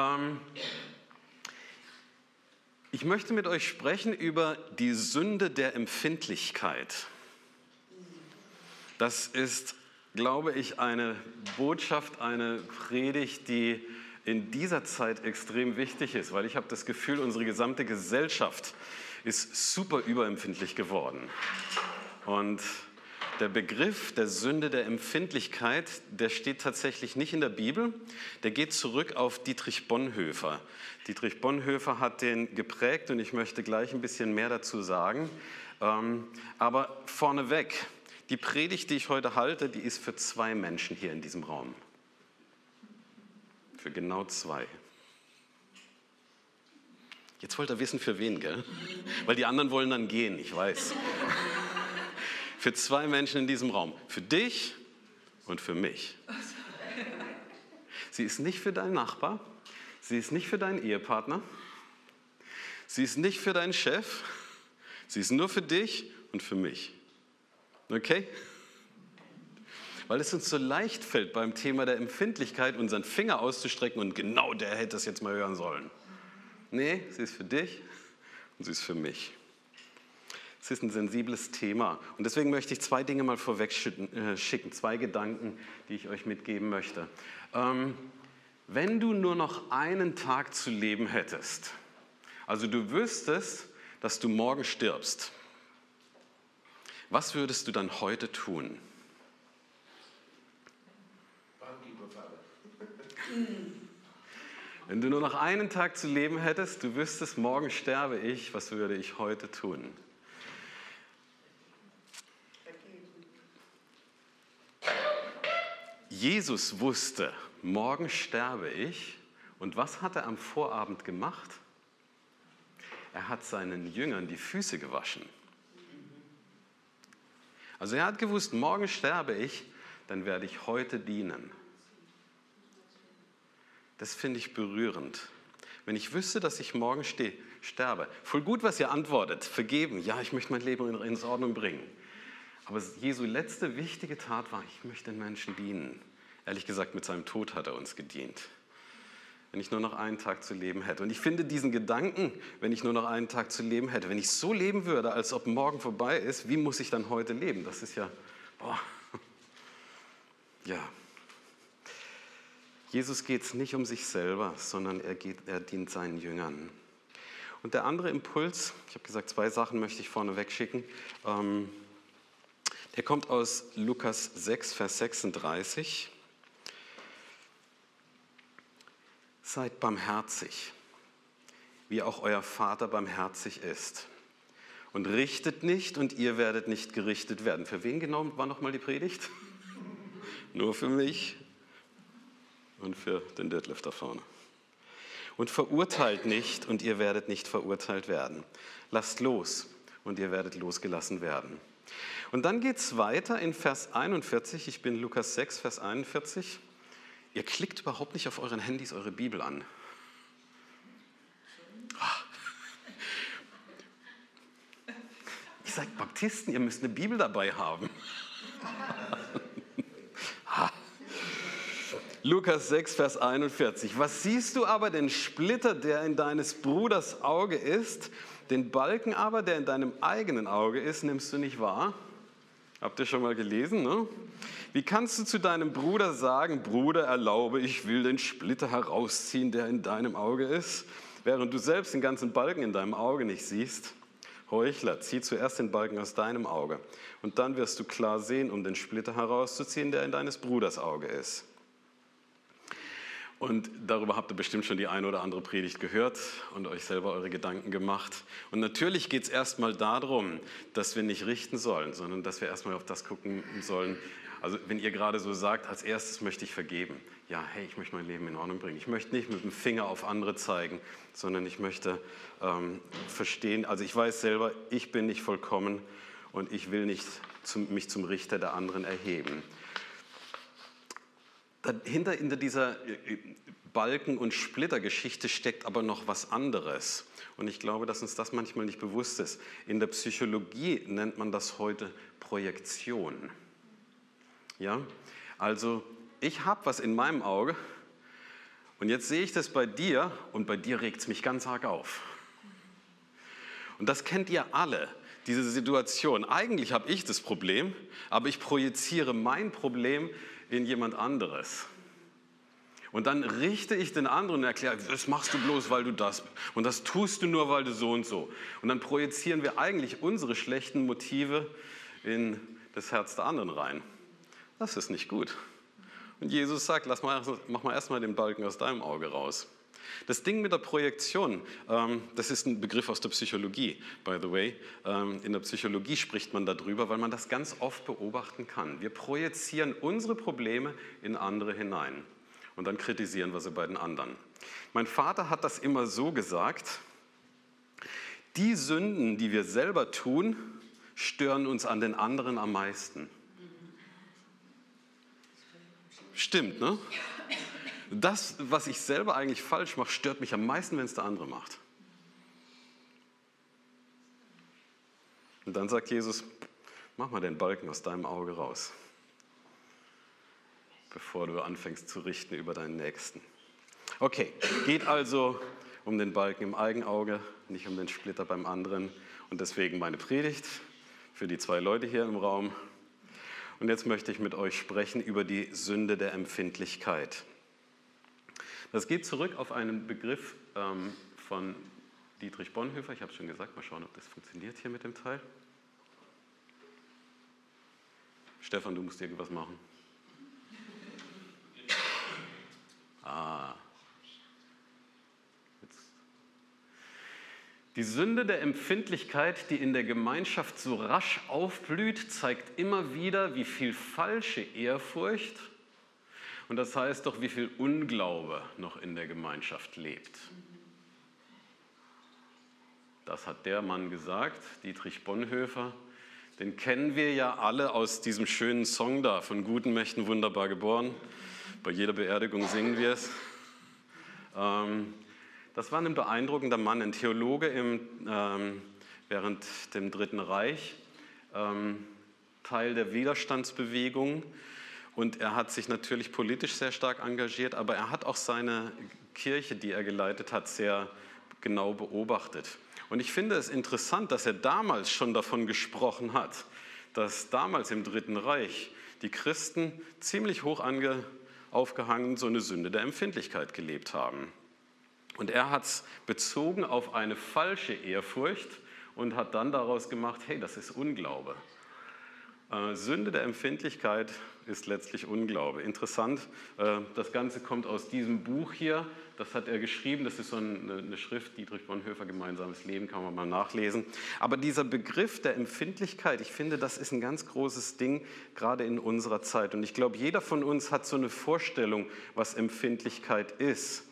Ähm, ich möchte mit euch sprechen über die Sünde der Empfindlichkeit. Das ist, glaube ich, eine Botschaft, eine Predigt, die in dieser Zeit extrem wichtig ist, weil ich habe das Gefühl, unsere gesamte Gesellschaft ist super überempfindlich geworden. Und der Begriff der Sünde der Empfindlichkeit, der steht tatsächlich nicht in der Bibel. Der geht zurück auf Dietrich Bonhoeffer. Dietrich Bonhoeffer hat den geprägt und ich möchte gleich ein bisschen mehr dazu sagen. Ähm, aber vorneweg, die Predigt, die ich heute halte, die ist für zwei Menschen hier in diesem Raum. Für genau zwei. Jetzt wollt ihr wissen, für wen, gell? Weil die anderen wollen dann gehen, ich weiß für zwei Menschen in diesem Raum. Für dich und für mich. Sie ist nicht für deinen Nachbar. Sie ist nicht für deinen Ehepartner. Sie ist nicht für deinen Chef. Sie ist nur für dich und für mich. Okay? Weil es uns so leicht fällt, beim Thema der Empfindlichkeit unseren Finger auszustrecken und genau der hätte es jetzt mal hören sollen. Nee, sie ist für dich und sie ist für mich. Es ist ein sensibles Thema. Und deswegen möchte ich zwei Dinge mal vorweg äh, schicken, zwei Gedanken, die ich euch mitgeben möchte. Ähm, wenn du nur noch einen Tag zu leben hättest, also du wüsstest, dass du morgen stirbst, was würdest du dann heute tun? Wenn du nur noch einen Tag zu leben hättest, du wüsstest, morgen sterbe ich, was würde ich heute tun? Jesus wusste, morgen sterbe ich. Und was hat er am Vorabend gemacht? Er hat seinen Jüngern die Füße gewaschen. Also er hat gewusst, morgen sterbe ich, dann werde ich heute dienen. Das finde ich berührend. Wenn ich wüsste, dass ich morgen stehe, sterbe. Voll gut, was ihr antwortet. Vergeben. Ja, ich möchte mein Leben in, in Ordnung bringen. Aber Jesu letzte wichtige Tat war, ich möchte den Menschen dienen. Ehrlich gesagt, mit seinem Tod hat er uns gedient. Wenn ich nur noch einen Tag zu leben hätte. Und ich finde diesen Gedanken, wenn ich nur noch einen Tag zu leben hätte, wenn ich so leben würde, als ob morgen vorbei ist, wie muss ich dann heute leben? Das ist ja, boah, ja. Jesus geht es nicht um sich selber, sondern er, geht, er dient seinen Jüngern. Und der andere Impuls, ich habe gesagt, zwei Sachen möchte ich vorne wegschicken. Ähm, der kommt aus Lukas 6, Vers 36. Seid barmherzig, wie auch euer Vater barmherzig ist. Und richtet nicht und ihr werdet nicht gerichtet werden. Für wen genau war nochmal die Predigt? Nur für mich und für den Deadlift da vorne. Und verurteilt nicht und ihr werdet nicht verurteilt werden. Lasst los und ihr werdet losgelassen werden. Und dann geht es weiter in Vers 41. Ich bin Lukas 6, Vers 41. Ihr klickt überhaupt nicht auf euren Handys eure Bibel an. Ihr seid Baptisten, ihr müsst eine Bibel dabei haben. Lukas 6, Vers 41. Was siehst du aber den Splitter, der in deines Bruders Auge ist, den Balken aber, der in deinem eigenen Auge ist, nimmst du nicht wahr? Habt ihr schon mal gelesen? Ne? Wie kannst du zu deinem Bruder sagen, Bruder, erlaube, ich will den Splitter herausziehen, der in deinem Auge ist, während du selbst den ganzen Balken in deinem Auge nicht siehst? Heuchler, zieh zuerst den Balken aus deinem Auge und dann wirst du klar sehen, um den Splitter herauszuziehen, der in deines Bruders Auge ist. Und darüber habt ihr bestimmt schon die eine oder andere Predigt gehört und euch selber eure Gedanken gemacht. Und natürlich geht es erstmal darum, dass wir nicht richten sollen, sondern dass wir erstmal auf das gucken sollen. Also wenn ihr gerade so sagt, als erstes möchte ich vergeben. Ja, hey, ich möchte mein Leben in Ordnung bringen. Ich möchte nicht mit dem Finger auf andere zeigen, sondern ich möchte ähm, verstehen, also ich weiß selber, ich bin nicht vollkommen und ich will nicht zum, mich zum Richter der anderen erheben. Dahinter hinter dieser äh, Balken- und Splittergeschichte steckt aber noch was anderes. Und ich glaube, dass uns das manchmal nicht bewusst ist. In der Psychologie nennt man das heute Projektion. Ja? Also ich habe was in meinem Auge Und jetzt sehe ich das bei dir und bei dir regt es mich ganz arg auf. Und das kennt ihr alle, diese Situation. Eigentlich habe ich das Problem, aber ich projiziere mein Problem in jemand anderes. Und dann richte ich den anderen und erkläre, das machst du bloß, weil du das. Und das tust du nur, weil du so und so. Und dann projizieren wir eigentlich unsere schlechten Motive in das Herz der anderen rein. Das ist nicht gut. Und Jesus sagt, lass mal, mach mal erstmal den Balken aus deinem Auge raus. Das Ding mit der Projektion, ähm, das ist ein Begriff aus der Psychologie, by the way. Ähm, in der Psychologie spricht man darüber, weil man das ganz oft beobachten kann. Wir projizieren unsere Probleme in andere hinein und dann kritisieren wir sie bei den anderen. Mein Vater hat das immer so gesagt, die Sünden, die wir selber tun, stören uns an den anderen am meisten. Stimmt, ne? Das, was ich selber eigentlich falsch mache, stört mich am meisten, wenn es der andere macht. Und dann sagt Jesus, mach mal den Balken aus deinem Auge raus, bevor du anfängst zu richten über deinen Nächsten. Okay, geht also um den Balken im Eigenauge, nicht um den Splitter beim anderen. Und deswegen meine Predigt für die zwei Leute hier im Raum. Und jetzt möchte ich mit euch sprechen über die Sünde der Empfindlichkeit. Das geht zurück auf einen Begriff ähm, von Dietrich Bonhoeffer. Ich habe es schon gesagt, mal schauen, ob das funktioniert hier mit dem Teil. Stefan, du musst irgendwas machen. Ah. Die Sünde der Empfindlichkeit, die in der Gemeinschaft so rasch aufblüht, zeigt immer wieder, wie viel falsche Ehrfurcht und das heißt doch, wie viel Unglaube noch in der Gemeinschaft lebt. Das hat der Mann gesagt, Dietrich Bonhoeffer. Den kennen wir ja alle aus diesem schönen Song da, von guten Mächten wunderbar geboren. Bei jeder Beerdigung singen wir es. Ähm, das war ein beeindruckender Mann, ein Theologe im, ähm, während dem Dritten Reich, ähm, Teil der Widerstandsbewegung und er hat sich natürlich politisch sehr stark engagiert, aber er hat auch seine Kirche, die er geleitet hat, sehr genau beobachtet. Und ich finde es interessant, dass er damals schon davon gesprochen hat, dass damals im Dritten Reich die Christen ziemlich hoch ange, aufgehangen so eine Sünde der Empfindlichkeit gelebt haben. Und er hat es bezogen auf eine falsche Ehrfurcht und hat dann daraus gemacht, hey, das ist Unglaube. Äh, Sünde der Empfindlichkeit ist letztlich Unglaube. Interessant, äh, das Ganze kommt aus diesem Buch hier. Das hat er geschrieben. Das ist so eine Schrift, Dietrich Bonhoeffer, Gemeinsames Leben, kann man mal nachlesen. Aber dieser Begriff der Empfindlichkeit, ich finde, das ist ein ganz großes Ding, gerade in unserer Zeit. Und ich glaube, jeder von uns hat so eine Vorstellung, was Empfindlichkeit ist.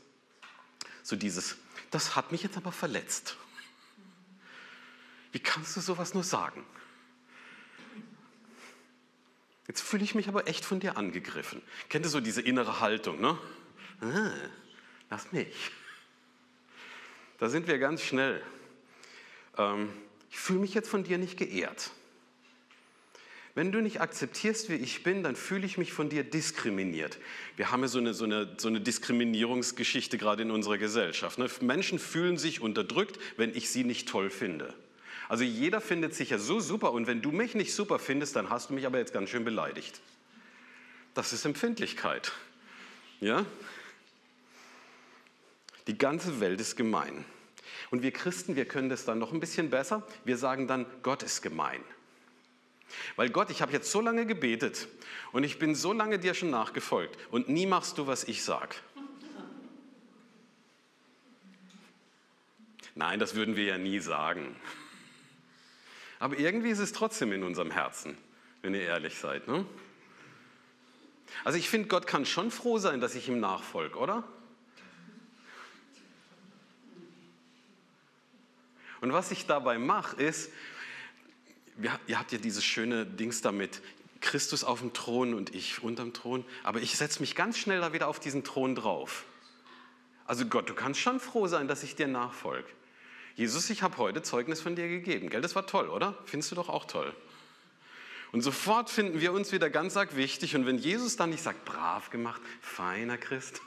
So dieses, das hat mich jetzt aber verletzt. Wie kannst du sowas nur sagen? Jetzt fühle ich mich aber echt von dir angegriffen. Kennt ihr so diese innere Haltung, ne? Ah, lass mich. Da sind wir ganz schnell. Ähm, ich fühle mich jetzt von dir nicht geehrt. Wenn du nicht akzeptierst, wie ich bin, dann fühle ich mich von dir diskriminiert. Wir haben ja so eine, so eine, so eine Diskriminierungsgeschichte gerade in unserer Gesellschaft. Ne? Menschen fühlen sich unterdrückt, wenn ich sie nicht toll finde. Also jeder findet sich ja so super und wenn du mich nicht super findest, dann hast du mich aber jetzt ganz schön beleidigt. Das ist Empfindlichkeit. Ja? Die ganze Welt ist gemein. Und wir Christen, wir können das dann noch ein bisschen besser. Wir sagen dann, Gott ist gemein. Weil Gott, ich habe jetzt so lange gebetet und ich bin so lange dir schon nachgefolgt und nie machst du, was ich sag. Nein, das würden wir ja nie sagen. Aber irgendwie ist es trotzdem in unserem Herzen, wenn ihr ehrlich seid. Ne? Also ich finde, Gott kann schon froh sein, dass ich ihm nachfolge, oder? Und was ich dabei mache, ist, ihr habt ja dieses schöne Dings damit, Christus auf dem Thron und ich unterm Thron, aber ich setze mich ganz schnell da wieder auf diesen Thron drauf. Also Gott, du kannst schon froh sein, dass ich dir nachfolge. Jesus, ich habe heute Zeugnis von dir gegeben. Gell, das war toll, oder? Findest du doch auch toll. Und sofort finden wir uns wieder ganz arg wichtig. Und wenn Jesus dann nicht sagt, brav gemacht, feiner Christ,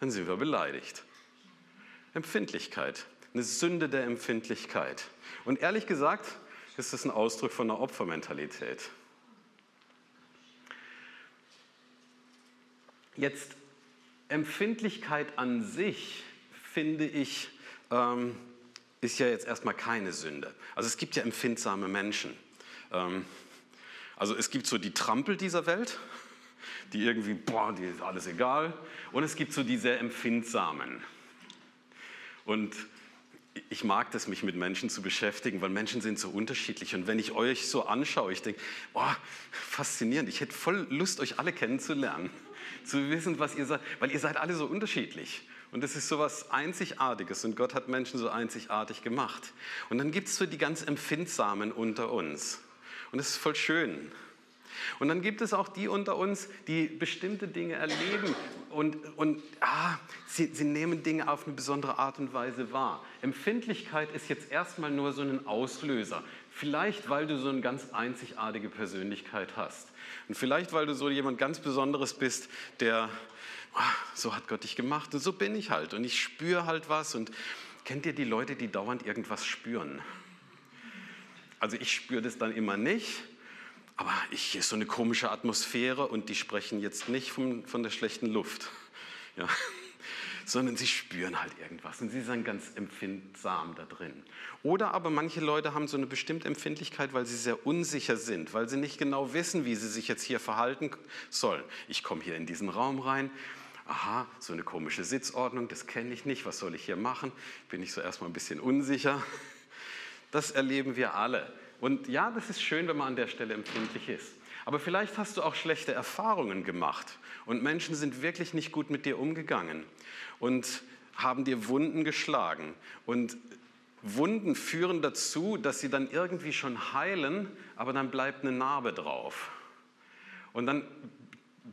dann sind wir beleidigt. Empfindlichkeit, eine Sünde der Empfindlichkeit. Und ehrlich gesagt ist das ein Ausdruck von einer Opfermentalität. Jetzt Empfindlichkeit an sich, finde ich, ähm, ist ja jetzt erstmal keine Sünde. Also es gibt ja empfindsame Menschen. Ähm, also es gibt so die Trampel dieser Welt, die irgendwie, boah, die ist alles egal. Und es gibt so die sehr empfindsamen. Und ich mag das, mich mit Menschen zu beschäftigen, weil Menschen sind so unterschiedlich. Und wenn ich euch so anschaue, ich denke, boah, faszinierend, ich hätte voll Lust, euch alle kennenzulernen, zu wissen, was ihr seid, weil ihr seid alle so unterschiedlich. Und das ist so was Einzigartiges und Gott hat Menschen so einzigartig gemacht. Und dann gibt es so die ganz Empfindsamen unter uns. Und das ist voll schön. Und dann gibt es auch die unter uns, die bestimmte Dinge erleben und, und ah, sie, sie nehmen Dinge auf eine besondere Art und Weise wahr. Empfindlichkeit ist jetzt erstmal nur so ein Auslöser. Vielleicht, weil du so eine ganz einzigartige Persönlichkeit hast. Und vielleicht, weil du so jemand ganz Besonderes bist, der, ah, so hat Gott dich gemacht und so bin ich halt. Und ich spüre halt was. Und kennt ihr die Leute, die dauernd irgendwas spüren? Also ich spüre das dann immer nicht, aber hier ist so eine komische Atmosphäre und die sprechen jetzt nicht von, von der schlechten Luft, ja, sondern sie spüren halt irgendwas und sie sind ganz empfindsam da drin. Oder aber manche Leute haben so eine bestimmte Empfindlichkeit, weil sie sehr unsicher sind, weil sie nicht genau wissen, wie sie sich jetzt hier verhalten sollen. Ich komme hier in diesen Raum rein, aha, so eine komische Sitzordnung, das kenne ich nicht, was soll ich hier machen? Bin ich so erstmal ein bisschen unsicher. Das erleben wir alle. Und ja, das ist schön, wenn man an der Stelle empfindlich ist. Aber vielleicht hast du auch schlechte Erfahrungen gemacht und Menschen sind wirklich nicht gut mit dir umgegangen und haben dir Wunden geschlagen. Und Wunden führen dazu, dass sie dann irgendwie schon heilen, aber dann bleibt eine Narbe drauf. Und dann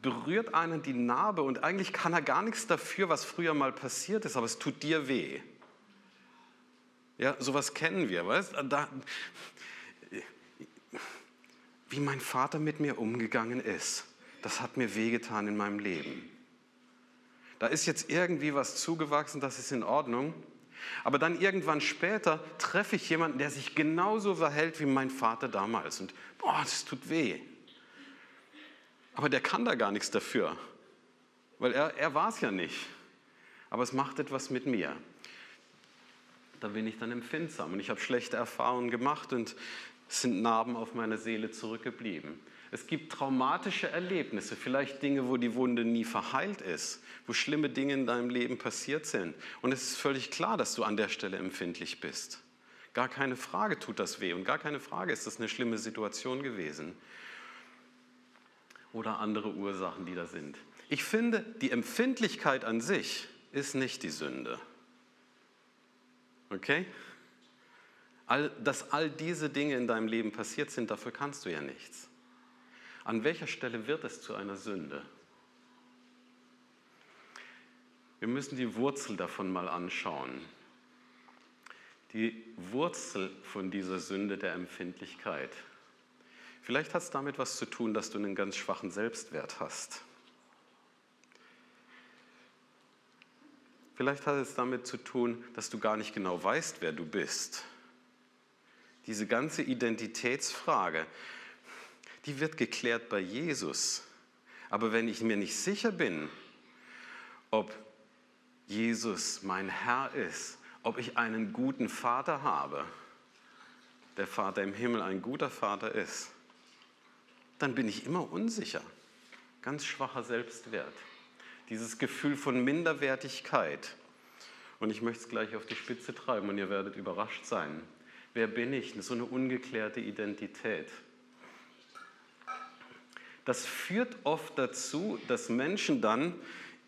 berührt einen die Narbe und eigentlich kann er gar nichts dafür, was früher mal passiert ist, aber es tut dir weh. Ja, sowas kennen wir, weißt? Da, wie mein Vater mit mir umgegangen ist, das hat mir wehgetan in meinem Leben. Da ist jetzt irgendwie was zugewachsen, das ist in Ordnung. Aber dann irgendwann später treffe ich jemanden, der sich genauso verhält wie mein Vater damals. Und boah, das tut weh. Aber der kann da gar nichts dafür, weil er, er war es ja nicht. Aber es macht etwas mit mir. Da bin ich dann empfindsam und ich habe schlechte Erfahrungen gemacht und sind Narben auf meiner Seele zurückgeblieben. Es gibt traumatische Erlebnisse, vielleicht Dinge, wo die Wunde nie verheilt ist, wo schlimme Dinge in deinem Leben passiert sind. Und es ist völlig klar, dass du an der Stelle empfindlich bist. Gar keine Frage tut das weh und gar keine Frage ist das eine schlimme Situation gewesen. Oder andere Ursachen, die da sind. Ich finde, die Empfindlichkeit an sich ist nicht die Sünde. Okay? All, dass all diese Dinge in deinem Leben passiert sind, dafür kannst du ja nichts. An welcher Stelle wird es zu einer Sünde? Wir müssen die Wurzel davon mal anschauen. Die Wurzel von dieser Sünde der Empfindlichkeit. Vielleicht hat es damit was zu tun, dass du einen ganz schwachen Selbstwert hast. Vielleicht hat es damit zu tun, dass du gar nicht genau weißt, wer du bist. Diese ganze Identitätsfrage, die wird geklärt bei Jesus. Aber wenn ich mir nicht sicher bin, ob Jesus mein Herr ist, ob ich einen guten Vater habe, der Vater im Himmel ein guter Vater ist, dann bin ich immer unsicher. Ganz schwacher Selbstwert. Dieses Gefühl von Minderwertigkeit. Und ich möchte es gleich auf die Spitze treiben und ihr werdet überrascht sein. Wer bin ich? So eine ungeklärte Identität. Das führt oft dazu, dass Menschen dann,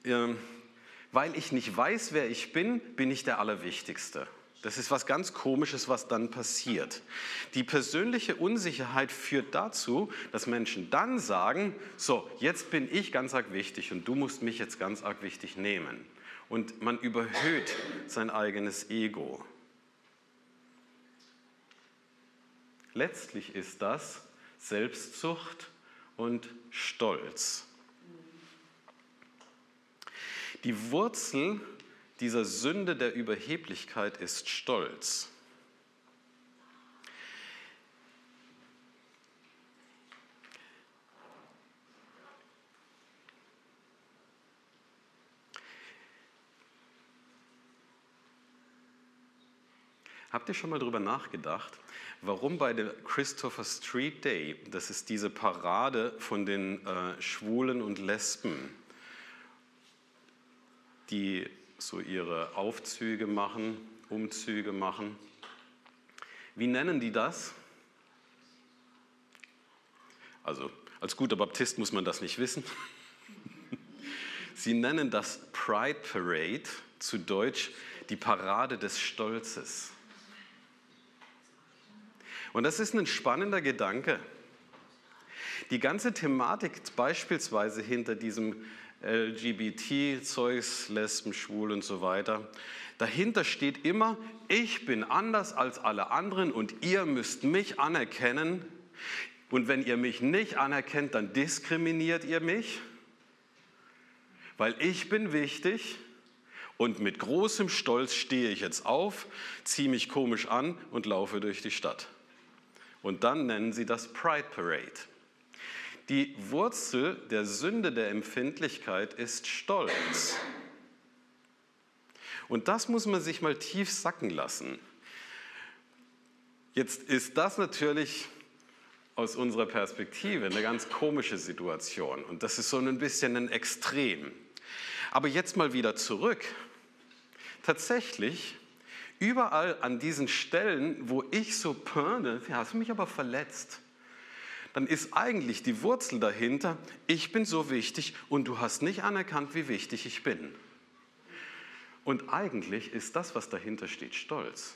ähm, weil ich nicht weiß, wer ich bin, bin ich der Allerwichtigste. Das ist was ganz Komisches, was dann passiert. Die persönliche Unsicherheit führt dazu, dass Menschen dann sagen, so, jetzt bin ich ganz arg wichtig und du musst mich jetzt ganz arg wichtig nehmen. Und man überhöht sein eigenes Ego. Letztlich ist das Selbstsucht und Stolz. Die Wurzel dieser Sünde der Überheblichkeit ist Stolz. Habt ihr schon mal darüber nachgedacht, warum bei der Christopher Street Day, das ist diese Parade von den äh, Schwulen und Lesben, die so ihre Aufzüge machen, Umzüge machen, wie nennen die das? Also als guter Baptist muss man das nicht wissen. Sie nennen das Pride Parade, zu Deutsch die Parade des Stolzes. Und das ist ein spannender Gedanke. Die ganze Thematik beispielsweise hinter diesem LGBT-Zeugs, Lesben, Schwul und so weiter, dahinter steht immer, ich bin anders als alle anderen und ihr müsst mich anerkennen. Und wenn ihr mich nicht anerkennt, dann diskriminiert ihr mich, weil ich bin wichtig und mit großem Stolz stehe ich jetzt auf, ziehe mich komisch an und laufe durch die Stadt. Und dann nennen sie das Pride Parade. Die Wurzel der Sünde der Empfindlichkeit ist Stolz. Und das muss man sich mal tief sacken lassen. Jetzt ist das natürlich aus unserer Perspektive eine ganz komische Situation und das ist so ein bisschen ein Extrem. Aber jetzt mal wieder zurück. Tatsächlich Überall an diesen Stellen, wo ich so pörne, hast du mich aber verletzt, dann ist eigentlich die Wurzel dahinter, ich bin so wichtig und du hast nicht anerkannt, wie wichtig ich bin. Und eigentlich ist das, was dahinter steht, Stolz.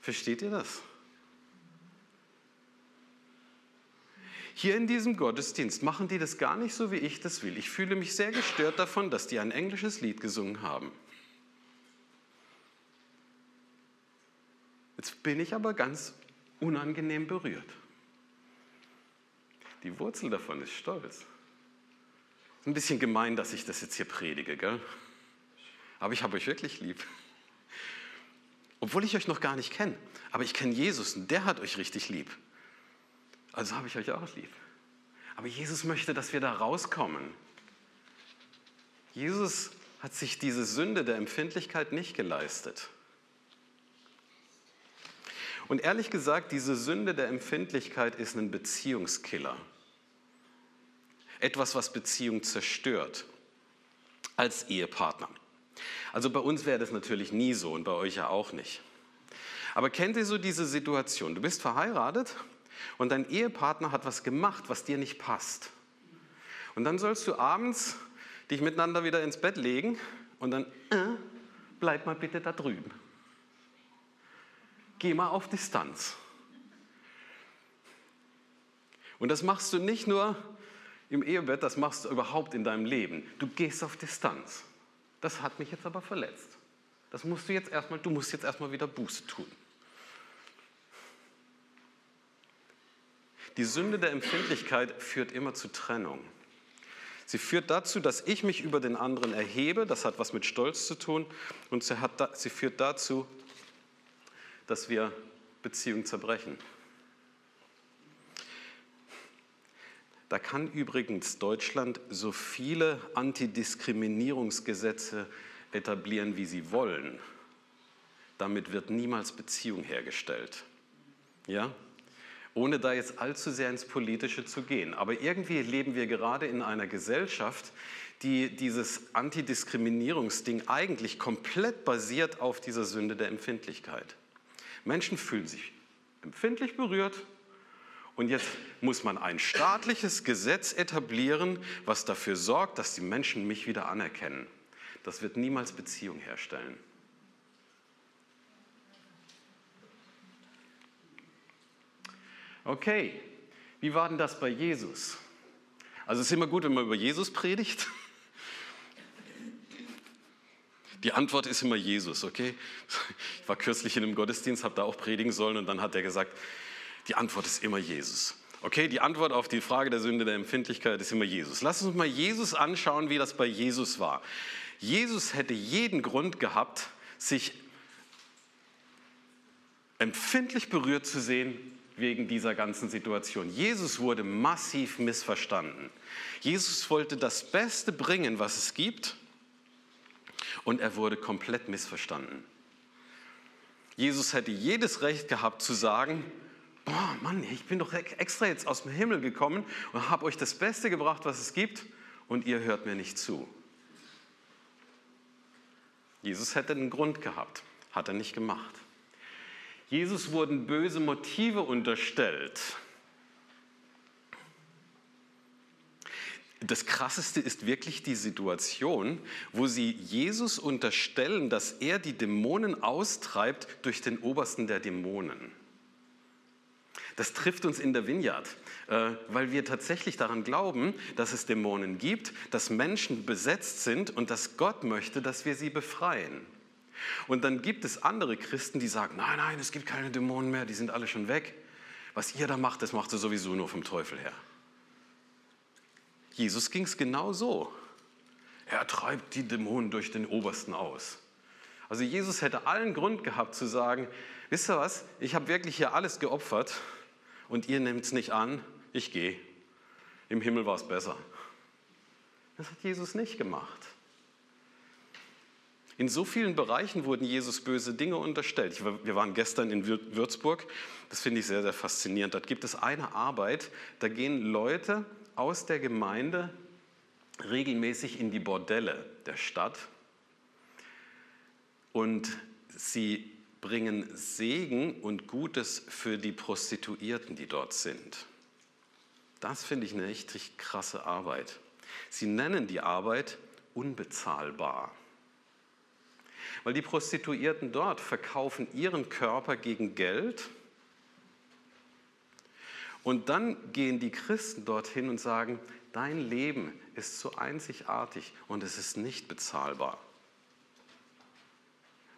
Versteht ihr das? Hier in diesem Gottesdienst machen die das gar nicht so, wie ich das will. Ich fühle mich sehr gestört davon, dass die ein englisches Lied gesungen haben. Jetzt bin ich aber ganz unangenehm berührt. Die Wurzel davon ist Stolz. Ist ein bisschen gemein, dass ich das jetzt hier predige, gell? Aber ich habe euch wirklich lieb. Obwohl ich euch noch gar nicht kenne. Aber ich kenne Jesus und der hat euch richtig lieb. Also habe ich euch auch lieb. Aber Jesus möchte, dass wir da rauskommen. Jesus hat sich diese Sünde der Empfindlichkeit nicht geleistet. Und ehrlich gesagt, diese Sünde der Empfindlichkeit ist ein Beziehungskiller. Etwas, was Beziehung zerstört als Ehepartner. Also bei uns wäre das natürlich nie so und bei euch ja auch nicht. Aber kennt ihr so diese Situation? Du bist verheiratet und dein Ehepartner hat was gemacht, was dir nicht passt. Und dann sollst du abends dich miteinander wieder ins Bett legen und dann, äh, bleib mal bitte da drüben geh mal auf Distanz. Und das machst du nicht nur im Ehebett, das machst du überhaupt in deinem Leben. Du gehst auf Distanz. Das hat mich jetzt aber verletzt. Das musst du jetzt erstmal, du musst jetzt erstmal wieder Buße tun. Die Sünde der Empfindlichkeit führt immer zu Trennung. Sie führt dazu, dass ich mich über den anderen erhebe, das hat was mit Stolz zu tun, und sie, hat, sie führt dazu, dass wir Beziehungen zerbrechen. Da kann übrigens Deutschland so viele Antidiskriminierungsgesetze etablieren, wie sie wollen. Damit wird niemals Beziehung hergestellt. Ja? Ohne da jetzt allzu sehr ins Politische zu gehen. Aber irgendwie leben wir gerade in einer Gesellschaft, die dieses Antidiskriminierungsding eigentlich komplett basiert auf dieser Sünde der Empfindlichkeit. Menschen fühlen sich empfindlich berührt und jetzt muss man ein staatliches Gesetz etablieren, was dafür sorgt, dass die Menschen mich wieder anerkennen. Das wird niemals Beziehung herstellen. Okay, wie war denn das bei Jesus? Also es ist immer gut, wenn man über Jesus predigt. Die Antwort ist immer Jesus, okay? Ich war kürzlich in einem Gottesdienst, habe da auch predigen sollen und dann hat er gesagt, die Antwort ist immer Jesus. Okay, die Antwort auf die Frage der Sünde der Empfindlichkeit ist immer Jesus. Lass uns mal Jesus anschauen, wie das bei Jesus war. Jesus hätte jeden Grund gehabt, sich empfindlich berührt zu sehen wegen dieser ganzen Situation. Jesus wurde massiv missverstanden. Jesus wollte das Beste bringen, was es gibt, und er wurde komplett missverstanden. Jesus hätte jedes Recht gehabt zu sagen, boah, Mann, ich bin doch extra jetzt aus dem Himmel gekommen und habe euch das Beste gebracht, was es gibt, und ihr hört mir nicht zu. Jesus hätte einen Grund gehabt, hat er nicht gemacht. Jesus wurden böse Motive unterstellt. Das Krasseste ist wirklich die Situation, wo sie Jesus unterstellen, dass er die Dämonen austreibt durch den Obersten der Dämonen. Das trifft uns in der Vineyard, äh, weil wir tatsächlich daran glauben, dass es Dämonen gibt, dass Menschen besetzt sind und dass Gott möchte, dass wir sie befreien. Und dann gibt es andere Christen, die sagen, nein, nein, es gibt keine Dämonen mehr, die sind alle schon weg. Was ihr da macht, das macht ihr sowieso nur vom Teufel her. Jesus ging es genau so. Er treibt die Dämonen durch den Obersten aus. Also Jesus hätte allen Grund gehabt zu sagen, wisst ihr was, ich habe wirklich hier alles geopfert und ihr nehmt es nicht an, ich gehe. Im Himmel war es besser. Das hat Jesus nicht gemacht. In so vielen Bereichen wurden Jesus böse Dinge unterstellt. wir waren gestern in Würzburg, das finde ich sehr, sehr faszinierend. Dort gibt es eine Arbeit, da gehen Leute aus der Gemeinde regelmäßig in die Bordelle der Stadt und sie bringen Segen und Gutes für die Prostituierten, die dort sind. Das finde ich eine richtig krasse Arbeit. Sie nennen die Arbeit unbezahlbar. Weil die Prostituierten dort verkaufen ihren Körper gegen Geld und dann gehen die Christen dorthin und sagen, dein Leben ist so einzigartig und es ist nicht bezahlbar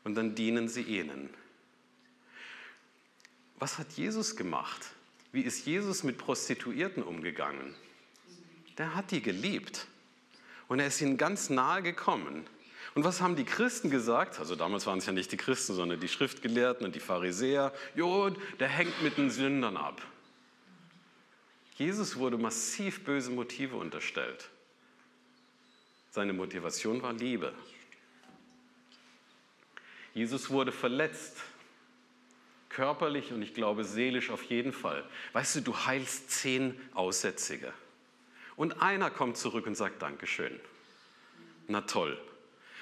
und dann dienen sie ihnen. Was hat Jesus gemacht? Wie ist Jesus mit Prostituierten umgegangen? Der hat die geliebt und er ist ihnen ganz nahe gekommen. Und was haben die Christen gesagt? Also damals waren es ja nicht die Christen, sondern die Schriftgelehrten und die Pharisäer. Jo, der hängt mit den Sündern ab. Jesus wurde massiv böse Motive unterstellt. Seine Motivation war Liebe. Jesus wurde verletzt, körperlich und ich glaube seelisch auf jeden Fall. Weißt du, du heilst zehn Aussätzige. Und einer kommt zurück und sagt Dankeschön. Na toll.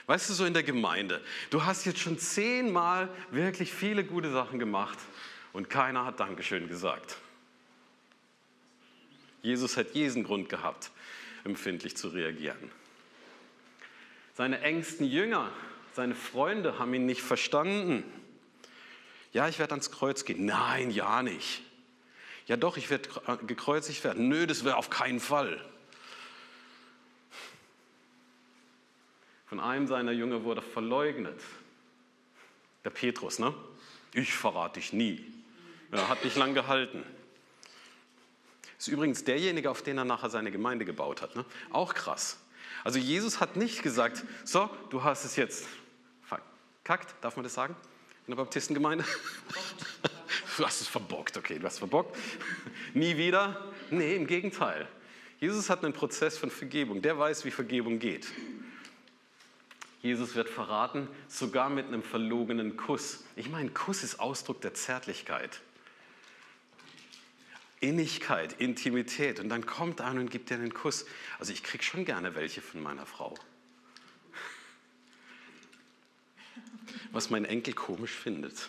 Weißt du, so in der Gemeinde, du hast jetzt schon zehnmal wirklich viele gute Sachen gemacht und keiner hat Dankeschön gesagt. Jesus hat jeden Grund gehabt, empfindlich zu reagieren. Seine engsten Jünger seine Freunde haben ihn nicht verstanden. Ja, ich werde ans Kreuz gehen. Nein, ja nicht. Ja doch, ich werde gekreuzigt werden. Nö, das wäre auf keinen Fall. Von einem seiner Jünger wurde verleugnet. Der Petrus, ne? Ich verrate dich nie. Er hat nicht lang gehalten. Ist übrigens derjenige, auf den er nachher seine Gemeinde gebaut hat. Ne? Auch krass. Also Jesus hat nicht gesagt, so, du hast es jetzt verkackt, darf man das sagen? In der Baptistengemeinde? Du hast es verbockt, okay, du hast es verbockt. Nie wieder? Nee, im Gegenteil. Jesus hat einen Prozess von Vergebung. Der weiß, wie Vergebung geht. Jesus wird verraten, sogar mit einem verlogenen Kuss. Ich meine, Kuss ist Ausdruck der Zärtlichkeit. Innigkeit, Intimität. Und dann kommt einer und gibt dir einen Kuss. Also ich kriege schon gerne welche von meiner Frau. was mein Enkel komisch findet.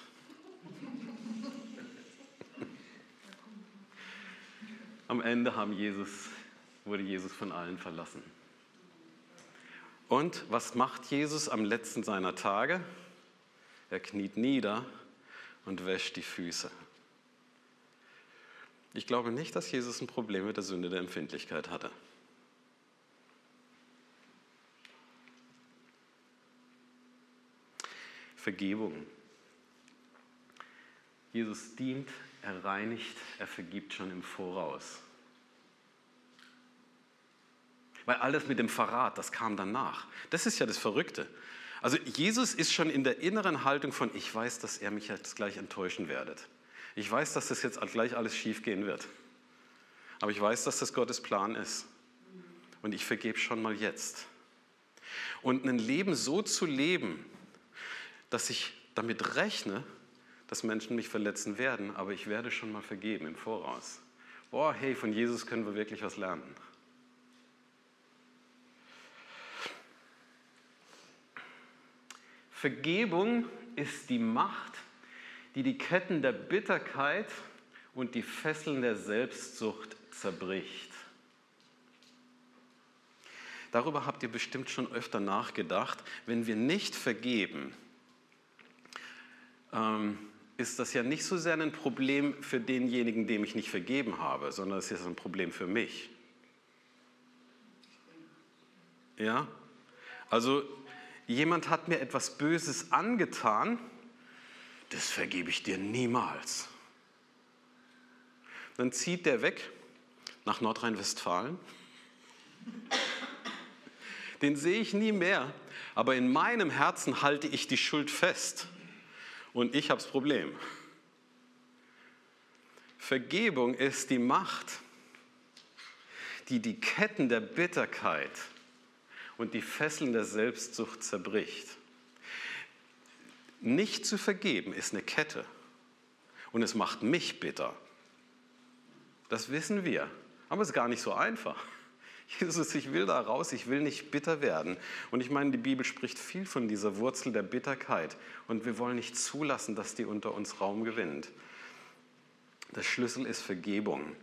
Am Ende haben Jesus, wurde Jesus von allen verlassen. Und was macht Jesus am letzten seiner Tage? Er kniet nieder und wäscht die Füße. Ich glaube nicht, dass Jesus ein Problem mit der Sünde der Empfindlichkeit hatte. Vergebung. Jesus dient er reinigt, er vergibt schon im Voraus. Weil alles mit dem Verrat, das kam danach. Das ist ja das Verrückte. Also Jesus ist schon in der inneren Haltung von, ich weiß, dass er mich jetzt gleich enttäuschen werdet. Ich weiß, dass das jetzt gleich alles schiefgehen wird. Aber ich weiß, dass das Gottes Plan ist. Und ich vergebe schon mal jetzt. Und ein Leben so zu leben, dass ich damit rechne, dass Menschen mich verletzen werden, aber ich werde schon mal vergeben im Voraus. Boah, hey, von Jesus können wir wirklich was lernen. Vergebung ist die Macht, die die Ketten der Bitterkeit und die Fesseln der Selbstsucht zerbricht. Darüber habt ihr bestimmt schon öfter nachgedacht. Wenn wir nicht vergeben, ähm, ist das ja nicht so sehr ein Problem für denjenigen, dem ich nicht vergeben habe, sondern es ist ein Problem für mich. Ja? Also jemand hat mir etwas Böses angetan, das vergebe ich dir niemals. Dann zieht der weg nach Nordrhein-Westfalen. Den sehe ich nie mehr, aber in meinem Herzen halte ich die Schuld fest und ich habe das Problem. Vergebung ist die Macht, die die Ketten der Bitterkeit und die Fesseln der Selbstsucht zerbricht. Nicht zu vergeben ist eine Kette und es macht mich bitter. Das wissen wir, aber es ist gar nicht so einfach. Jesus, ich will da raus, ich will nicht bitter werden. Und ich meine, die Bibel spricht viel von dieser Wurzel der Bitterkeit und wir wollen nicht zulassen, dass die unter uns Raum gewinnt. Der Schlüssel ist Vergebung.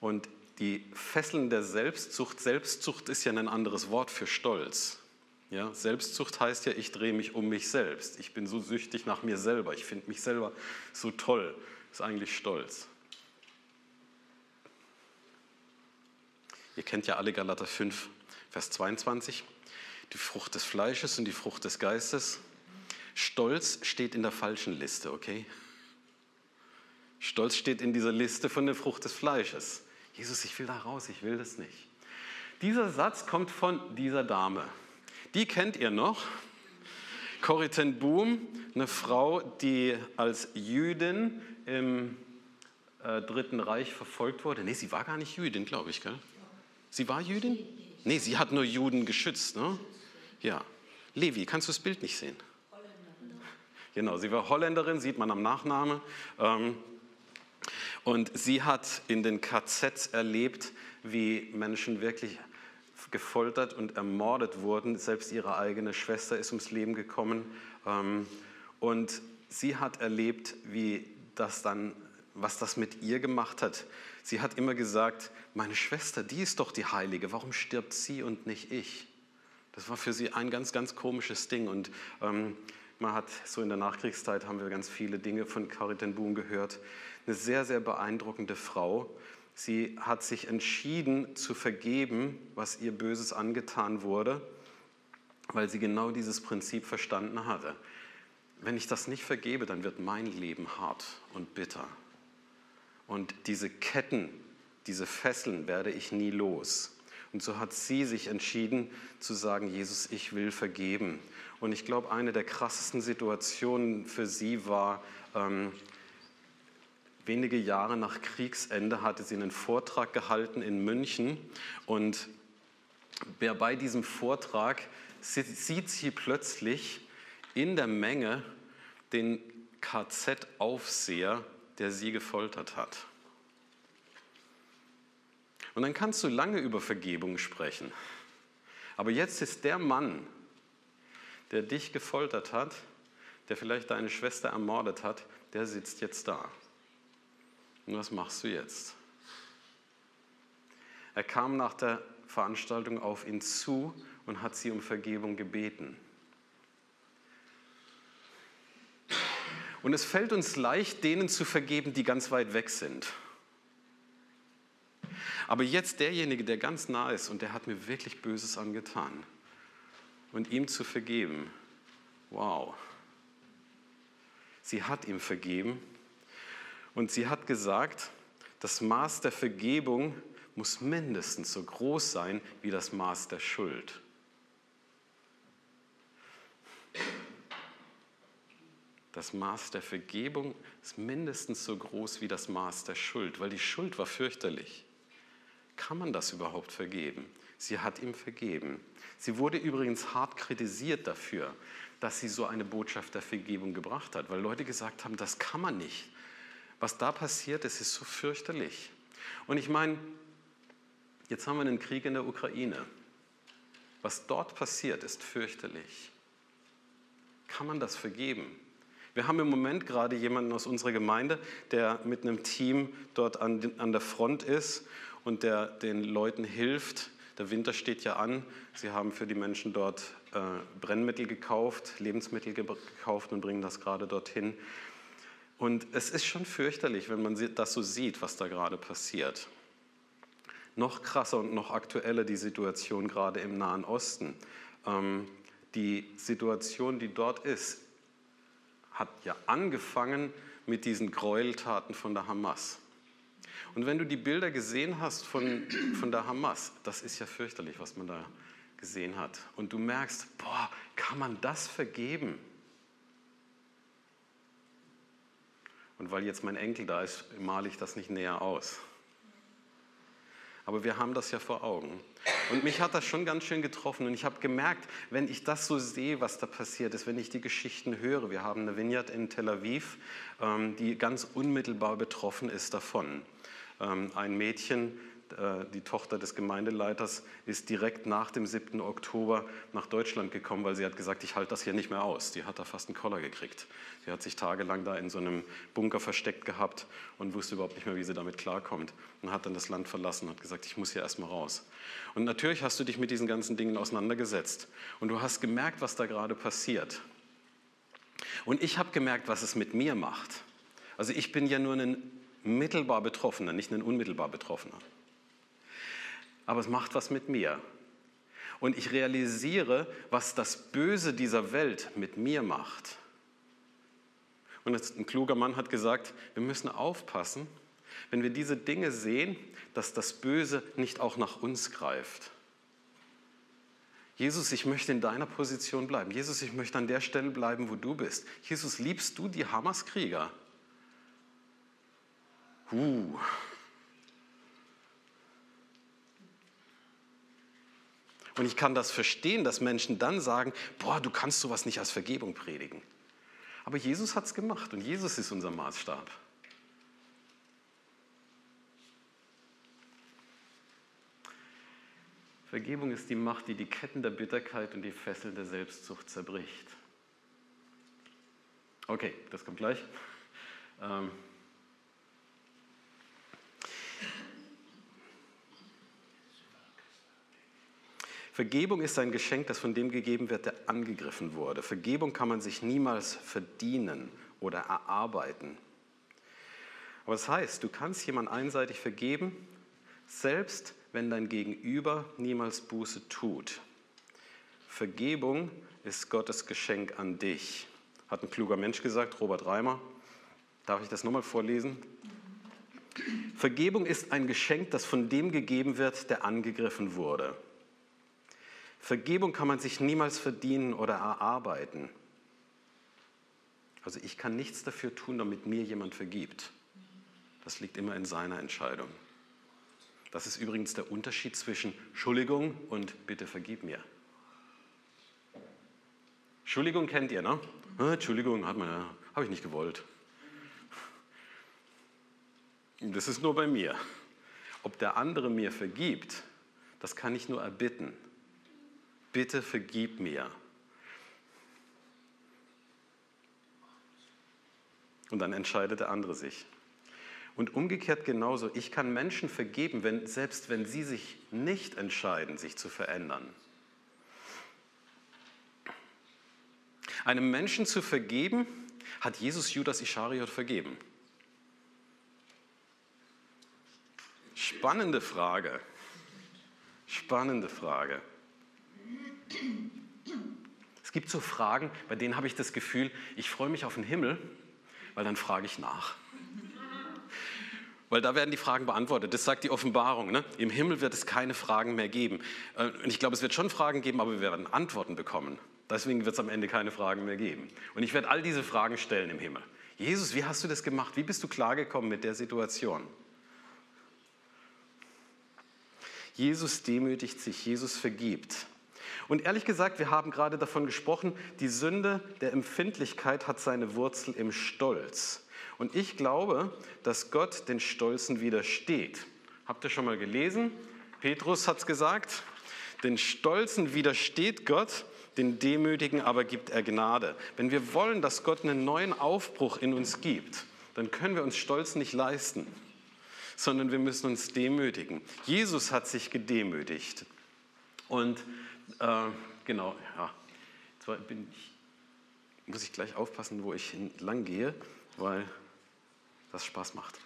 Und die Fesseln der Selbstzucht, Selbstzucht ist ja ein anderes Wort für Stolz. Ja, Selbstzucht heißt ja, ich drehe mich um mich selbst. Ich bin so süchtig nach mir selber. Ich finde mich selber so toll. Ist eigentlich Stolz. Ihr kennt ja alle Galater 5, Vers 22. Die Frucht des Fleisches und die Frucht des Geistes. Stolz steht in der falschen Liste, okay? Stolz steht in dieser Liste von der Frucht des Fleisches. Jesus, ich will da raus, ich will das nicht. Dieser Satz kommt von dieser Dame. Die kennt ihr noch. Corrie Boom, eine Frau, die als Jüdin im äh, Dritten Reich verfolgt wurde. Nee, sie war gar nicht Jüdin, glaube ich, gell? Sie war Jüdin? Nee, sie hat nur Juden geschützt. Ne? Ja. Levi, kannst du das Bild nicht sehen? Genau, sie war Holländerin, sieht man am Nachname. Ähm, und sie hat in den KZs erlebt, wie Menschen wirklich gefoltert und ermordet wurden. Selbst ihre eigene Schwester ist ums Leben gekommen. Ähm, und sie hat erlebt, wie das dann, was das mit ihr gemacht hat. Sie hat immer gesagt, meine Schwester, die ist doch die Heilige, warum stirbt sie und nicht ich? Das war für sie ein ganz, ganz komisches Ding. Und ähm, man hat so in der Nachkriegszeit haben wir ganz viele Dinge von Corrie ten Boom gehört. Eine sehr, sehr beeindruckende Frau. Sie hat sich entschieden zu vergeben, was ihr Böses angetan wurde, weil sie genau dieses Prinzip verstanden hatte. Wenn ich das nicht vergebe, dann wird mein Leben hart und bitter. Und diese Ketten, diese Fesseln werde ich nie los. Und so hat sie sich entschieden zu sagen, Jesus, ich will vergeben. Und ich glaube, eine der krassesten Situationen für sie war, ähm, wenige Jahre nach Kriegsende hatte sie einen Vortrag gehalten in München. Und bei diesem Vortrag sieht sie plötzlich in der Menge den KZ-Aufseher der sie gefoltert hat. Und dann kannst du lange über Vergebung sprechen. Aber jetzt ist der Mann, der dich gefoltert hat, der vielleicht deine Schwester ermordet hat, der sitzt jetzt da. Und was machst du jetzt? Er kam nach der Veranstaltung auf ihn zu und hat sie um Vergebung gebeten. Und es fällt uns leicht, denen zu vergeben, die ganz weit weg sind. Aber jetzt derjenige, der ganz nah ist und der hat mir wirklich Böses angetan. Und ihm zu vergeben, wow. Sie hat ihm vergeben. Und sie hat gesagt, das Maß der Vergebung muss mindestens so groß sein wie das Maß der Schuld. Das Maß der Vergebung ist mindestens so groß wie das Maß der Schuld, weil die Schuld war fürchterlich. Kann man das überhaupt vergeben? Sie hat ihm vergeben. Sie wurde übrigens hart kritisiert dafür, dass sie so eine Botschaft der Vergebung gebracht hat, weil Leute gesagt haben, das kann man nicht. Was da passiert, das ist so fürchterlich. Und ich meine, jetzt haben wir einen Krieg in der Ukraine. Was dort passiert, ist fürchterlich. Kann man das vergeben? Wir haben im Moment gerade jemanden aus unserer Gemeinde, der mit einem Team dort an, an der Front ist und der den Leuten hilft. Der Winter steht ja an. Sie haben für die Menschen dort äh, Brennmittel gekauft, Lebensmittel gekauft und bringen das gerade dorthin. Und es ist schon fürchterlich, wenn man das so sieht, was da gerade passiert. Noch krasser und noch aktueller die Situation gerade im Nahen Osten. Ähm, die Situation, die dort ist, hat ja angefangen mit diesen Gräueltaten von der Hamas. Und wenn du die Bilder gesehen hast von, von der Hamas, das ist ja fürchterlich, was man da gesehen hat. Und du merkst, boah, kann man das vergeben? Und weil jetzt mein Enkel da ist, male ich das nicht näher aus. Aber wir haben das ja vor Augen. Und mich hat das schon ganz schön getroffen. Und ich habe gemerkt, wenn ich das so sehe, was da passiert ist, wenn ich die Geschichten höre, wir haben eine Vineyard in Tel Aviv, ähm, die ganz unmittelbar betroffen ist davon. Ähm, ein Mädchen, die Tochter des Gemeindeleiters, ist direkt nach dem 7. Oktober nach Deutschland gekommen, weil sie hat gesagt, ich halte das hier nicht mehr aus. Die hat da fast einen Koller gekriegt. Sie hat sich tagelang da in so einem Bunker versteckt gehabt und wusste überhaupt nicht mehr, wie sie damit klarkommt. Und hat dann das Land verlassen und hat gesagt, ich muss hier erstmal raus. Und natürlich hast du dich mit diesen ganzen Dingen auseinandergesetzt. Und du hast gemerkt, was da gerade passiert. Und ich habe gemerkt, was es mit mir macht. Also ich bin ja nur ein mittelbar Betroffener, nicht ein unmittelbar Betroffener. Aber es macht was mit mir. Und ich realisiere, was das Böse dieser Welt mit mir macht. Und ein kluger Mann hat gesagt, wir müssen aufpassen, wenn wir diese Dinge sehen, dass das Böse nicht auch nach uns greift. Jesus, ich möchte in deiner Position bleiben. Jesus, ich möchte an der Stelle bleiben, wo du bist. Jesus, liebst du die Hamas-Krieger? Uh. Und ich kann das verstehen, dass Menschen dann sagen, boah, du kannst sowas nicht als Vergebung predigen. Aber Jesus hat es gemacht und Jesus ist unser Maßstab. Vergebung ist die Macht, die die Ketten der Bitterkeit und die Fesseln der Selbstsucht zerbricht. Okay, das kommt gleich. Ähm Vergebung ist ein Geschenk, das von dem gegeben wird, der angegriffen wurde. Vergebung kann man sich niemals verdienen oder erarbeiten. Aber das heißt, du kannst jemand einseitig vergeben, selbst wenn dein Gegenüber niemals Buße tut. Vergebung ist Gottes Geschenk an dich, hat ein kluger Mensch gesagt, Robert Reimer. Darf ich das nochmal vorlesen? Vergebung ist ein Geschenk, das von dem gegeben wird, der angegriffen wurde. Vergebung kann man sich niemals verdienen oder erarbeiten. Also ich kann nichts dafür tun, damit mir jemand vergibt. Das liegt immer in seiner Entscheidung. Das ist übrigens der Unterschied zwischen Entschuldigung und bitte vergib mir. Entschuldigung kennt ihr, ne? Entschuldigung, hat man ja, habe ich nicht gewollt. Das ist nur bei mir. Ob der andere mir vergibt, das kann ich nur erbitten bitte vergib mir. Und dann entscheidet der andere sich. Und umgekehrt genauso, ich kann Menschen vergeben, wenn, selbst wenn sie sich nicht entscheiden, sich zu verändern. Einem Menschen zu vergeben, hat Jesus Judas Ischariot vergeben? Spannende Frage. Spannende Frage. Es gibt so Fragen, bei denen habe ich das Gefühl, ich freue mich auf den Himmel, weil dann frage ich nach. Weil da werden die Fragen beantwortet. Das sagt die Offenbarung. Ne? Im Himmel wird es keine Fragen mehr geben. Äh, und ich glaube, es wird schon Fragen geben, aber wir werden Antworten bekommen. Deswegen wird es am Ende keine Fragen mehr geben. Und ich werde all diese Fragen stellen im Himmel. Jesus, wie hast du das gemacht? Wie bist du klargekommen mit der Situation? Jesus demütigt sich, Jesus vergibt. Und ehrlich gesagt, wir haben gerade davon gesprochen, die Sünde der Empfindlichkeit hat seine Wurzel im Stolz. Und ich glaube, dass Gott den Stolzen widersteht. Habt ihr schon mal gelesen? Petrus hat es gesagt, den Stolzen widersteht Gott, den Demütigen aber gibt er Gnade. Wenn wir wollen, dass Gott einen neuen Aufbruch in uns gibt, dann können wir uns Stolz nicht leisten, sondern wir müssen uns demütigen. Jesus hat sich gedemütigt. Und äh, genau, ja, jetzt bin ich, muss ich gleich aufpassen, wo ich lang gehe, weil das Spaß macht.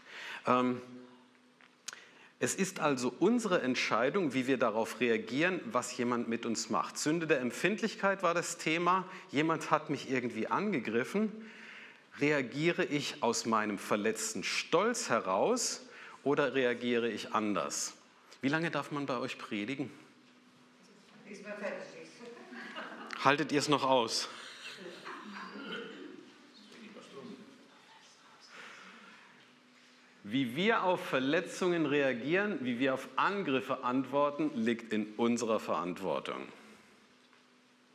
Ähm, es ist also unsere Entscheidung, wie wir darauf reagieren, was jemand mit uns macht. Sünde der Empfindlichkeit war das Thema. Jemand hat mich irgendwie angegriffen. Reagiere ich aus meinem verletzten Stolz heraus oder reagiere ich anders? Wie lange darf man bei euch predigen? Haltet ihr es noch aus? Wie wir auf Verletzungen reagieren, wie wir auf Angriffe antworten, liegt in unserer Verantwortung.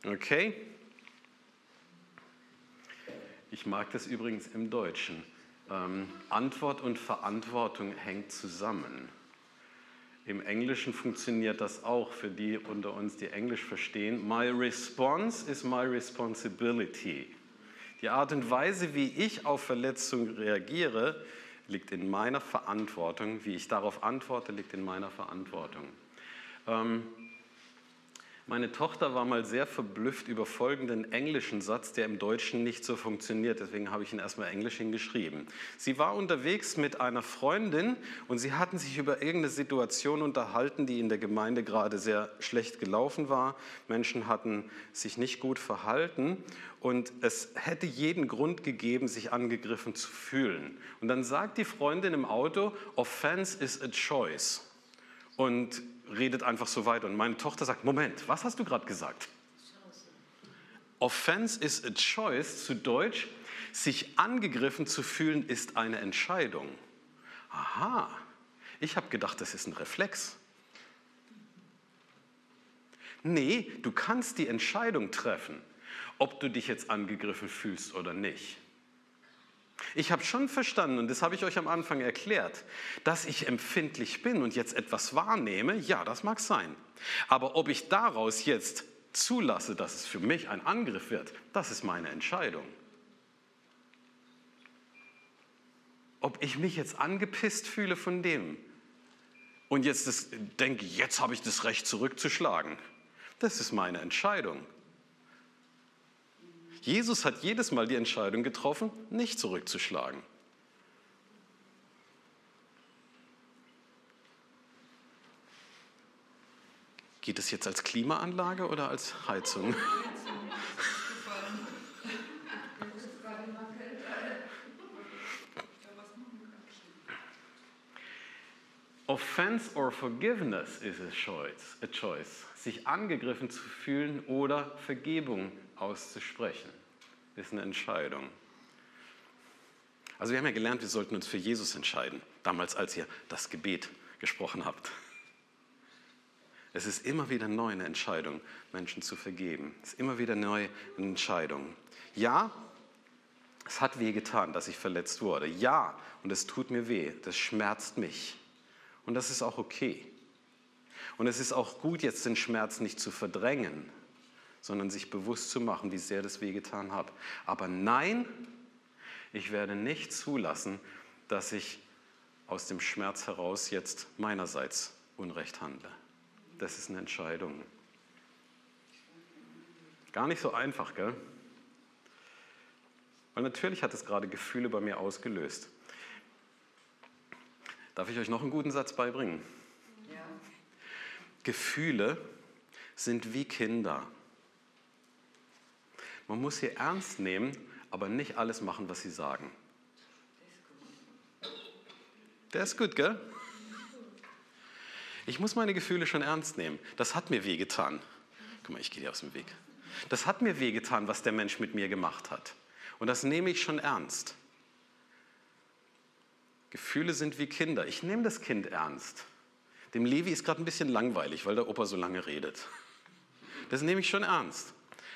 Okay? Ich mag das übrigens im Deutschen. Ähm, Antwort und Verantwortung hängt zusammen. Im Englischen funktioniert das auch für die unter uns, die Englisch verstehen. My response is my responsibility. Die Art und Weise, wie ich auf Verletzungen reagiere, liegt in meiner Verantwortung. Wie ich darauf antworte, liegt in meiner Verantwortung. Ähm, meine Tochter war mal sehr verblüfft über folgenden englischen Satz, der im Deutschen nicht so funktioniert. Deswegen habe ich ihn erstmal englisch hingeschrieben. Sie war unterwegs mit einer Freundin und sie hatten sich über irgendeine Situation unterhalten, die in der Gemeinde gerade sehr schlecht gelaufen war. Menschen hatten sich nicht gut verhalten und es hätte jeden Grund gegeben, sich angegriffen zu fühlen. Und dann sagt die Freundin im Auto, Offense is a choice. Und redet einfach so weiter. Und meine Tochter sagt, Moment, was hast du gerade gesagt? Offense is a choice, zu Deutsch, sich angegriffen zu fühlen, ist eine Entscheidung. Aha, ich habe gedacht, das ist ein Reflex. Nee, du kannst die Entscheidung treffen, ob du dich jetzt angegriffen fühlst oder nicht. Ich habe schon verstanden, und das habe ich euch am Anfang erklärt, dass ich empfindlich bin und jetzt etwas wahrnehme, ja, das mag sein. Aber ob ich daraus jetzt zulasse, dass es für mich ein Angriff wird, das ist meine Entscheidung. Ob ich mich jetzt angepisst fühle von dem und jetzt das, denke, jetzt habe ich das Recht zurückzuschlagen, das ist meine Entscheidung. Jesus hat jedes Mal die Entscheidung getroffen, nicht zurückzuschlagen. Geht es jetzt als Klimaanlage oder als Heizung? Offense or forgiveness is a choice, a choice. Sich angegriffen zu fühlen oder Vergebung auszusprechen, ist eine Entscheidung. Also wir haben ja gelernt, wir sollten uns für Jesus entscheiden, damals als ihr das Gebet gesprochen habt. Es ist immer wieder neu eine Entscheidung, Menschen zu vergeben. Es ist immer wieder neu eine Entscheidung. Ja, es hat weh getan, dass ich verletzt wurde. Ja, und es tut mir weh, das schmerzt mich. Und das ist auch okay. Und es ist auch gut, jetzt den Schmerz nicht zu verdrängen, sondern sich bewusst zu machen, wie sehr das wehgetan hat. Aber nein, ich werde nicht zulassen, dass ich aus dem Schmerz heraus jetzt meinerseits Unrecht handle. Das ist eine Entscheidung. Gar nicht so einfach, gell? Weil natürlich hat es gerade Gefühle bei mir ausgelöst. Darf ich euch noch einen guten Satz beibringen? Ja. Gefühle sind wie Kinder. Man muss sie ernst nehmen, aber nicht alles machen, was sie sagen. Der ist gut, gell? Ich muss meine Gefühle schon ernst nehmen. Das hat mir wehgetan. Guck mal, ich gehe dir aus dem Weg. Das hat mir wehgetan, was der Mensch mit mir gemacht hat. Und das nehme ich schon ernst. Gefühle sind wie Kinder. Ich nehme das Kind ernst. Dem Levi ist gerade ein bisschen langweilig, weil der Opa so lange redet. Das nehme ich schon ernst.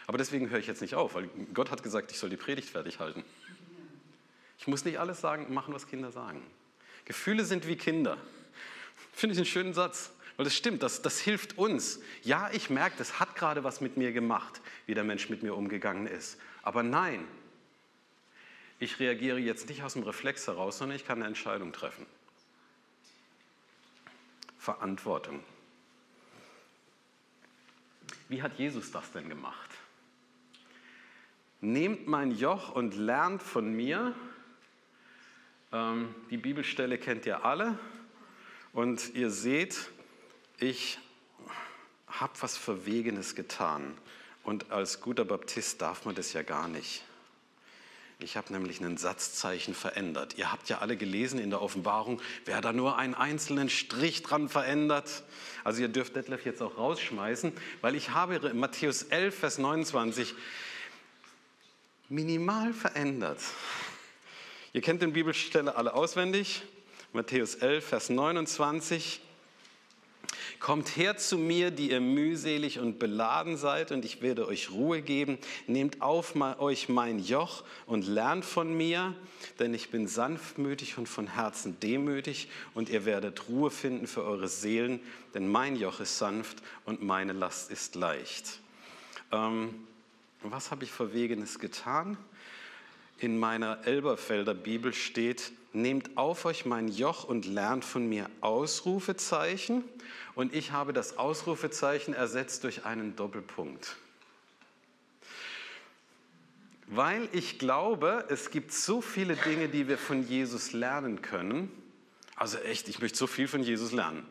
Aber deswegen höre ich jetzt nicht auf, weil Gott hat gesagt, ich soll die Predigt fertig halten. Ich muss nicht alles sagen, machen, was Kinder sagen. Gefühle sind wie Kinder. Finde ich einen schönen Satz, weil das stimmt, das, das hilft uns. Ja, ich merke, das hat gerade was mit mir gemacht, wie der Mensch mit mir umgegangen ist. Aber nein, ich reagiere jetzt nicht aus dem Reflex heraus, sondern ich kann eine Entscheidung treffen. Verantwortung. Wie hat Jesus das denn gemacht? Nehmt mein Joch und lernt von mir. Ähm, die Bibelstelle kennt ihr alle. Und ihr seht, ich habe was Verwegenes getan. Und als guter Baptist darf man das ja gar nicht. Ich habe nämlich ein Satzzeichen verändert. Ihr habt ja alle gelesen in der Offenbarung, wer da nur einen einzelnen Strich dran verändert. Also ihr dürft Detlef jetzt auch rausschmeißen, weil ich habe Matthäus 11, Vers 29 minimal verändert. Ihr kennt den Bibelstelle alle auswendig. Matthäus 11, Vers 29. Kommt her zu mir, die ihr mühselig und beladen seid, und ich werde euch Ruhe geben. Nehmt auf euch mein Joch und lernt von mir, denn ich bin sanftmütig und von Herzen demütig, und ihr werdet Ruhe finden für eure Seelen, denn mein Joch ist sanft und meine Last ist leicht. Ähm, was habe ich Verwegenes getan? In meiner Elberfelder Bibel steht, nehmt auf euch mein Joch und lernt von mir Ausrufezeichen. Und ich habe das Ausrufezeichen ersetzt durch einen Doppelpunkt. Weil ich glaube, es gibt so viele Dinge, die wir von Jesus lernen können. Also echt, ich möchte so viel von Jesus lernen.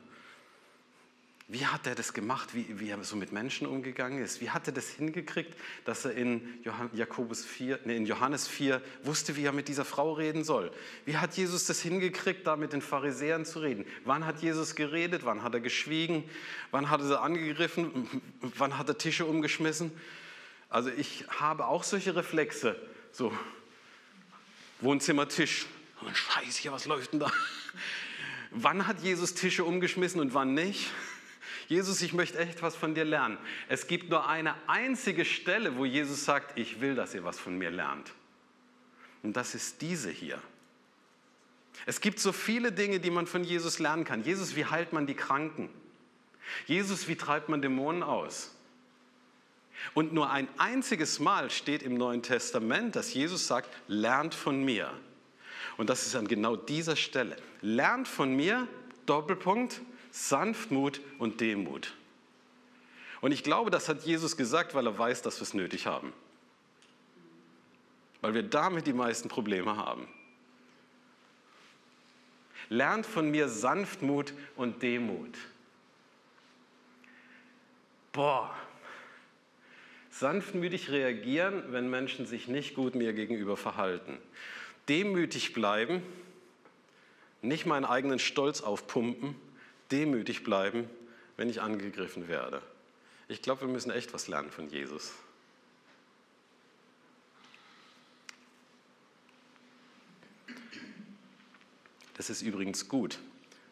Wie hat er das gemacht, wie, wie, er so mit Menschen umgegangen ist? Wie hat er das hingekriegt, dass er in, Jakobus 4, nee, in Johannes 4 wusste, wie er mit dieser Frau reden soll? Wie hat Jesus das hingekriegt, da mit den Pharisäern zu reden? Wann hat Jesus geredet? Wann hat er geschwiegen? Wann hat er sie angegriffen? Wann hat er Tische umgeschmissen? Also ich habe auch solche Reflexe, so Wohnzimmertisch. Scheiße, was läuft denn da? Wann hat Jesus Tische umgeschmissen und wann nicht? Jesus, ich möchte echt was von dir lernen. Es gibt nur eine einzige Stelle, wo Jesus sagt, ich will, dass ihr was von mir lernt. Und das ist diese hier. Es gibt so viele Dinge, die man von Jesus lernen kann. Jesus, wie heilt man die Kranken? Jesus, wie treibt man Dämonen aus? Und nur ein einziges Mal steht im Neuen Testament, dass Jesus sagt, lernt von mir. Und das ist an genau dieser Stelle. Lernt von mir, Doppelpunkt, Sanftmut und Demut. Und ich glaube, das hat Jesus gesagt, weil er weiß, dass wir es nötig haben. Weil wir damit die meisten Probleme haben. Lernt von mir Sanftmut und Demut. Boah, sanftmütig reagieren, wenn Menschen sich nicht gut mir gegenüber verhalten. Demütig bleiben, nicht meinen eigenen Stolz aufpumpen, demütig bleiben, wenn ich angegriffen werde. Ich glaube, wir müssen echt was lernen von Jesus. Das ist übrigens gut,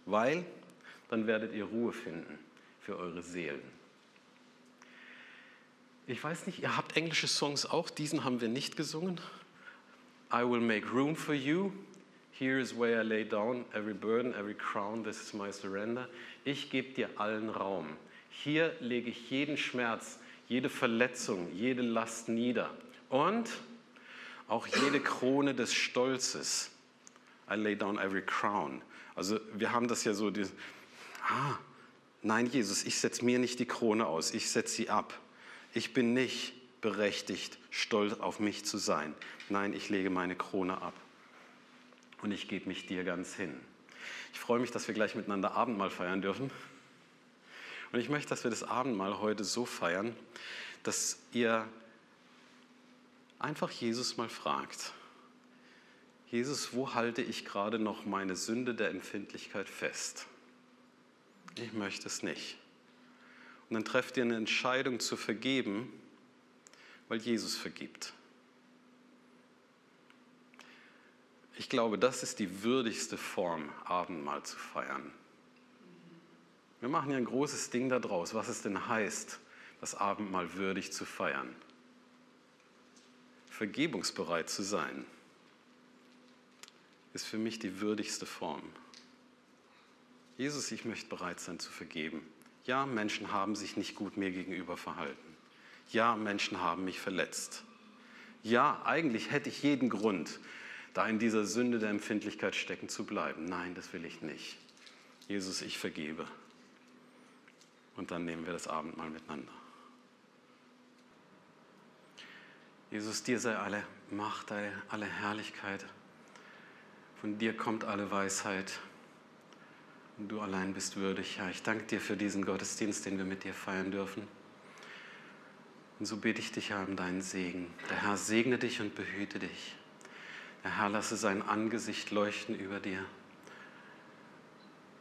weil dann werdet ihr Ruhe finden für eure Seelen. Ich weiß nicht, ihr habt englische Songs auch, diesen haben wir nicht gesungen. I will make room for you Here is where I lay down every burden, every crown, this is my surrender. Ich gebe dir allen Raum. Hier lege ich jeden Schmerz, jede Verletzung, jede Last nieder. Und auch jede Krone des Stolzes. I lay down every crown. Also wir haben das ja so, die, ah, nein Jesus, ich setze mir nicht die Krone aus, ich setze sie ab. Ich bin nicht berechtigt, stolz auf mich zu sein. Nein, ich lege meine Krone ab und ich gebe mich dir ganz hin. Ich freue mich, dass wir gleich miteinander Abendmahl feiern dürfen. Und ich möchte, dass wir das Abendmahl heute so feiern, dass ihr einfach Jesus mal fragt. Jesus, wo halte ich gerade noch meine Sünde der Empfindlichkeit fest? Ich möchte es nicht. Und dann trefft ihr eine Entscheidung zu vergeben, weil Jesus vergibt. Ich glaube, das ist die würdigste Form, Abendmahl zu feiern. Wir machen ja ein großes Ding daraus, was es denn heißt, das Abendmahl würdig zu feiern. Vergebungsbereit zu sein, ist für mich die würdigste Form. Jesus, ich möchte bereit sein zu vergeben. Ja, Menschen haben sich nicht gut mir gegenüber verhalten. Ja, Menschen haben mich verletzt. Ja, eigentlich hätte ich jeden Grund, da in dieser Sünde der Empfindlichkeit stecken zu bleiben. Nein, das will ich nicht. Jesus, ich vergebe. Und dann nehmen wir das Abendmahl miteinander. Jesus, dir sei alle Macht, alle Herrlichkeit. Von dir kommt alle Weisheit. Und du allein bist würdig, Herr. Ich danke dir für diesen Gottesdienst, den wir mit dir feiern dürfen. Und so bete ich dich, Herr, um deinen Segen. Der Herr segne dich und behüte dich. Der Herr lasse sein Angesicht leuchten über dir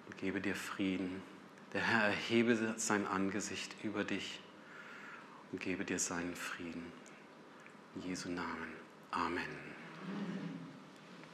und gebe dir Frieden. Der Herr erhebe sein Angesicht über dich und gebe dir seinen Frieden. In Jesu Namen. Amen.